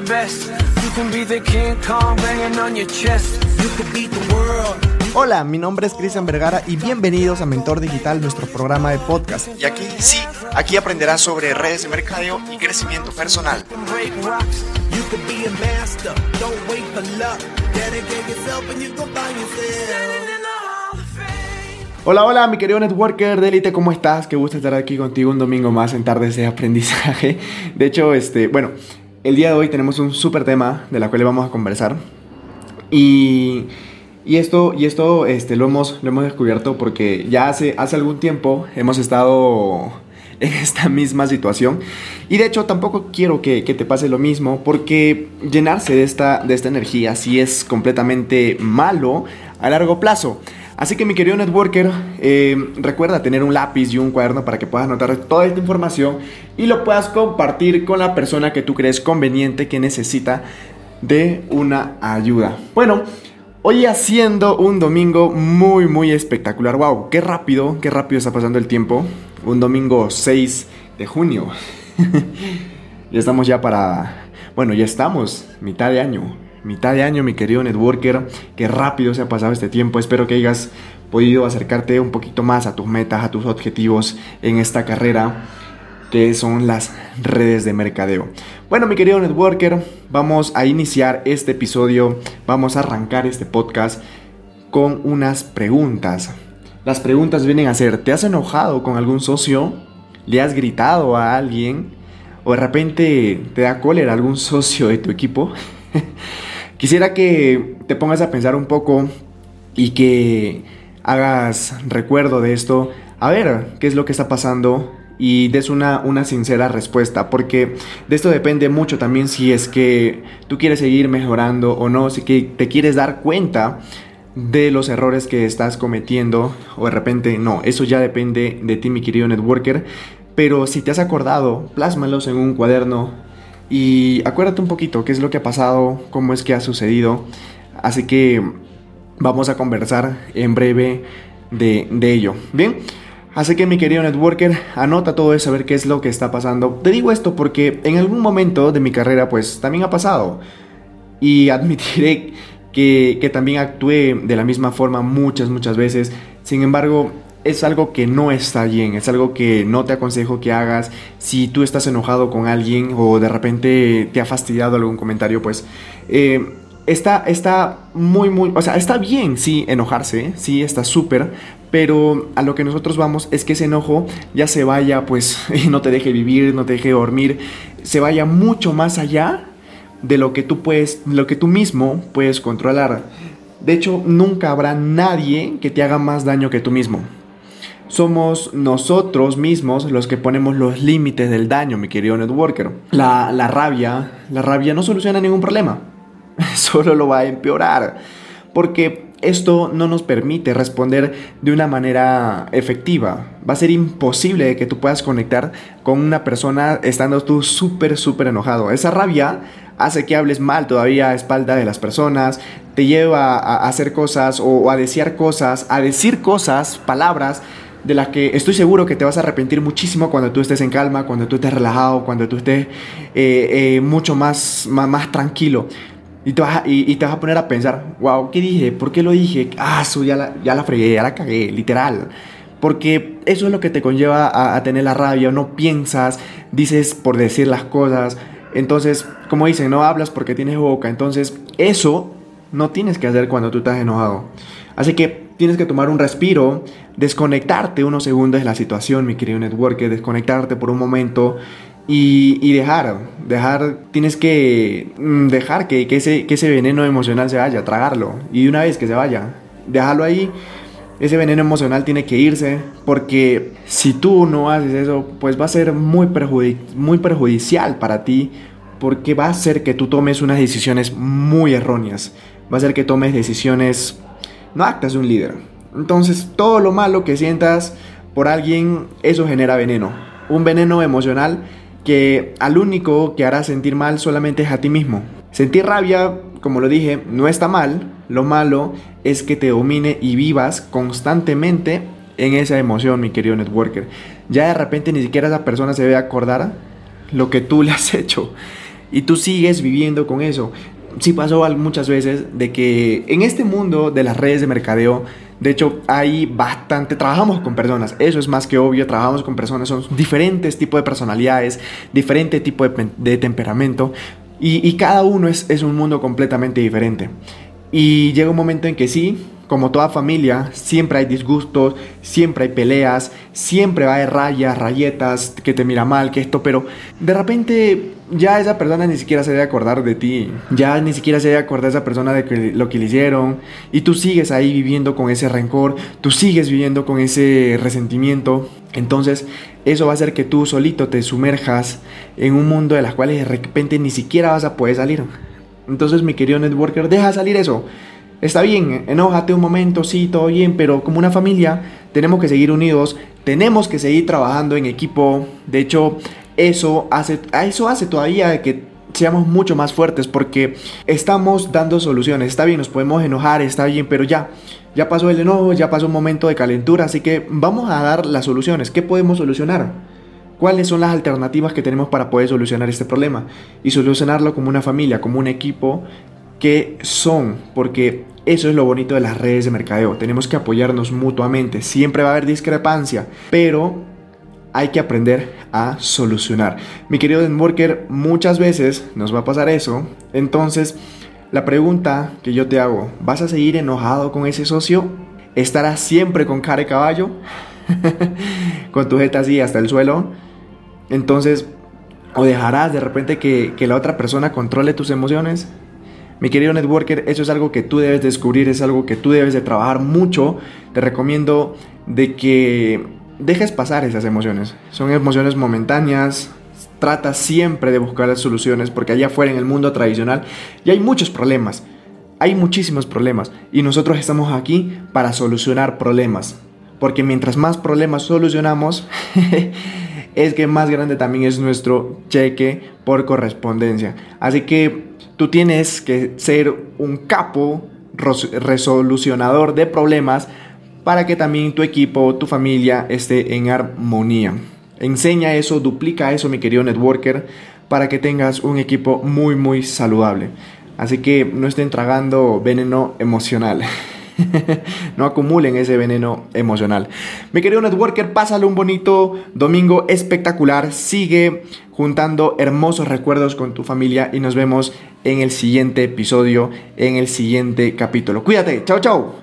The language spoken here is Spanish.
the best. You can be the King Kong banging on your chest. You could beat the world. Hola, mi nombre es Cristian Vergara y bienvenidos a Mentor Digital, nuestro programa de podcast. Y aquí sí, aquí aprenderás sobre redes de mercadeo y crecimiento personal. Hola, hola, mi querido networker de élite, ¿cómo estás? Qué gusto estar aquí contigo un domingo más en Tardes de Aprendizaje. De hecho, este, bueno, el día de hoy tenemos un súper tema de la cual vamos a conversar. Y, y esto, y esto este, lo, hemos, hemos descubierto porque ya hace, algún tiempo hemos estado en esta misma situación. Y de hecho tampoco quiero que, que te pase lo mismo porque llenarse de esta, de esta energía sí es completamente malo a largo plazo. Así que mi querido networker, eh, recuerda tener un lápiz y un cuaderno para que puedas anotar toda esta información y lo puedas compartir con la persona que tú crees conveniente que necesita de una ayuda. Bueno, hoy haciendo un domingo muy muy espectacular. Wow, qué rápido, qué rápido está pasando el tiempo. Un domingo 6 de junio. ya estamos ya para, bueno, ya estamos mitad de año mitad de año, mi querido networker. Qué rápido se ha pasado este tiempo. Espero que hayas podido acercarte un poquito más a tus metas, a tus objetivos en esta carrera que son las redes de mercadeo. Bueno, mi querido networker, vamos a iniciar este episodio, vamos a arrancar este podcast con unas preguntas. Las preguntas vienen a ser, ¿te has enojado con algún socio? ¿Le has gritado a alguien? ¿O de repente te da cólera algún socio de tu equipo? Quisiera que te pongas a pensar un poco y que hagas recuerdo de esto, a ver qué es lo que está pasando y des una, una sincera respuesta, porque de esto depende mucho también si es que tú quieres seguir mejorando o no, si que te quieres dar cuenta de los errores que estás cometiendo o de repente no, eso ya depende de ti mi querido networker, pero si te has acordado, plásmalos en un cuaderno y acuérdate un poquito qué es lo que ha pasado, cómo es que ha sucedido. Así que vamos a conversar en breve de, ello. Bien, así que mi querido networker, anota todo eso, a ver qué es lo que está pasando. Te digo esto porque en algún momento de mi carrera pues también ha pasado. Y admitiré que, que también actué de la misma forma muchas, muchas veces. Sin embargo, es algo que no está bien, es algo que no te aconsejo que hagas. Si tú estás enojado con alguien o de repente te ha fastidiado algún comentario, pues eh, está, está muy, muy, o sea, está bien, sí, enojarse, sí, está súper, pero a lo que nosotros vamos es que ese enojo ya se vaya, pues, no te deje vivir, no te deje dormir, se vaya mucho más allá de lo que tú puedes, lo que tú mismo puedes controlar. De hecho, nunca habrá nadie que te haga más daño que tú mismo somos nosotros mismos los que ponemos los límites del daño, mi querido networker. La, la rabia, la rabia no soluciona ningún problema, solo lo va a empeorar, porque esto no nos permite responder de una manera efectiva. Va a ser imposible que tú puedas conectar con una persona estando tú súper, súper enojado. Esa rabia hace que hables mal todavía a espalda de las personas, te lleva a, hacer cosas o a desear cosas, a decir cosas, palabras de las que estoy seguro que te vas a arrepentir muchísimo cuando tú estés en calma, cuando tú estés relajado, cuando tú estés eh, eh, mucho más, más, tranquilo. Y te, vas a, y, te vas a poner a pensar, wow, ¿qué dije? ¿Por qué lo dije? Ah, su, ya, la, ya la fregué, ya la cagué, literal. Porque eso es lo que te conlleva a, a tener la rabia, no piensas, dices por decir las cosas. Entonces, como dicen, no hablas porque tienes boca. Entonces, eso no tienes que hacer cuando tú estás enojado. Así que tienes que tomar un respiro, desconectarte unos segundos de la situación, mi querido networker, desconectarte por un momento y, dejar, dejar, tienes que mm, dejar que, ese, que ese veneno emocional se vaya, tragarlo. Y una vez que se vaya, dejarlo ahí, ese veneno emocional tiene que irse, porque si tú no haces eso, pues va a ser muy, muy perjudicial para ti, porque va a hacer que tú tomes unas decisiones muy erróneas, va a hacer que tomes decisiones no actas de un líder. Entonces, todo lo malo que sientas por alguien, eso genera veneno. Un veneno emocional que al único que hará sentir mal solamente es a ti mismo. Sentir rabia, como lo dije, no está mal. Lo malo es que te domine y vivas constantemente en esa emoción, mi querido networker. Ya de repente ni siquiera esa persona se debe acordar lo que tú le has hecho. y tú sigues viviendo con eso. Sí pasó muchas veces de que en este mundo de las redes de mercadeo, de hecho, hay bastante, trabajamos con personas, eso es más que obvio, trabajamos con personas, son diferentes tipos de personalidades, diferente tipo de, temperamento, y, cada uno es, es un mundo completamente diferente. Y llega un momento en que sí, como toda familia, siempre hay disgustos, siempre hay peleas, siempre va a rayas, rayetas, que te mira mal, que esto, pero de repente ya esa persona ni siquiera se debe acordar de ti, ya ni siquiera se debe acordar esa persona de lo que le hicieron, y tú sigues ahí viviendo con ese rencor, tú sigues viviendo con ese resentimiento, entonces eso va a hacer que tú solito te sumerjas en un mundo de las cuales de repente ni siquiera vas a poder salir. Entonces mi querido networker, deja salir eso Está bien, enójate un momento, sí, todo bien, pero como una familia tenemos que seguir unidos, tenemos que seguir trabajando en equipo. De hecho, eso hace, eso hace todavía que seamos mucho más fuertes porque estamos dando soluciones. Está bien, nos podemos enojar, está bien, pero ya, ya pasó el enojo, ya pasó un momento de calentura, así que vamos a dar las soluciones. ¿Qué podemos solucionar? ¿Cuáles son las alternativas que tenemos para poder solucionar este problema? Y solucionarlo como una familia, como un equipo qué son, porque eso es lo bonito de las redes de mercadeo. Tenemos que apoyarnos mutuamente. Siempre va a haber discrepancia, pero hay que aprender a solucionar. Mi querido Worker, muchas veces nos va a pasar eso. Entonces, la pregunta que yo te hago, ¿vas a seguir enojado con ese socio? ¿Estarás siempre con cara de caballo? con tu jeta así hasta el suelo. Entonces, o dejarás de repente que la otra persona controle tus emociones. Mi querido networker, eso es algo que tú debes descubrir, es algo que tú debes de trabajar mucho. Te recomiendo de que dejes pasar esas emociones. Son emociones momentáneas. Trata siempre de buscar las soluciones porque allá afuera en el mundo tradicional ya hay muchos problemas. Hay muchísimos problemas y nosotros estamos aquí para solucionar problemas. Porque mientras más problemas solucionamos, es que más grande también es nuestro cheque por correspondencia. Así que tú tienes que ser un capo resolucionador de problemas para que también tu equipo, tu familia esté en armonía. Enseña eso, duplica eso, mi querido networker, para que tengas un equipo muy, muy saludable. Así que no estén tragando veneno emocional. no acumulen ese veneno emocional. Mi querido networker, pásale un bonito domingo espectacular. Sigue juntando hermosos recuerdos con tu familia y nos vemos en el siguiente episodio, en el siguiente capítulo. Cuídate, chao, chao.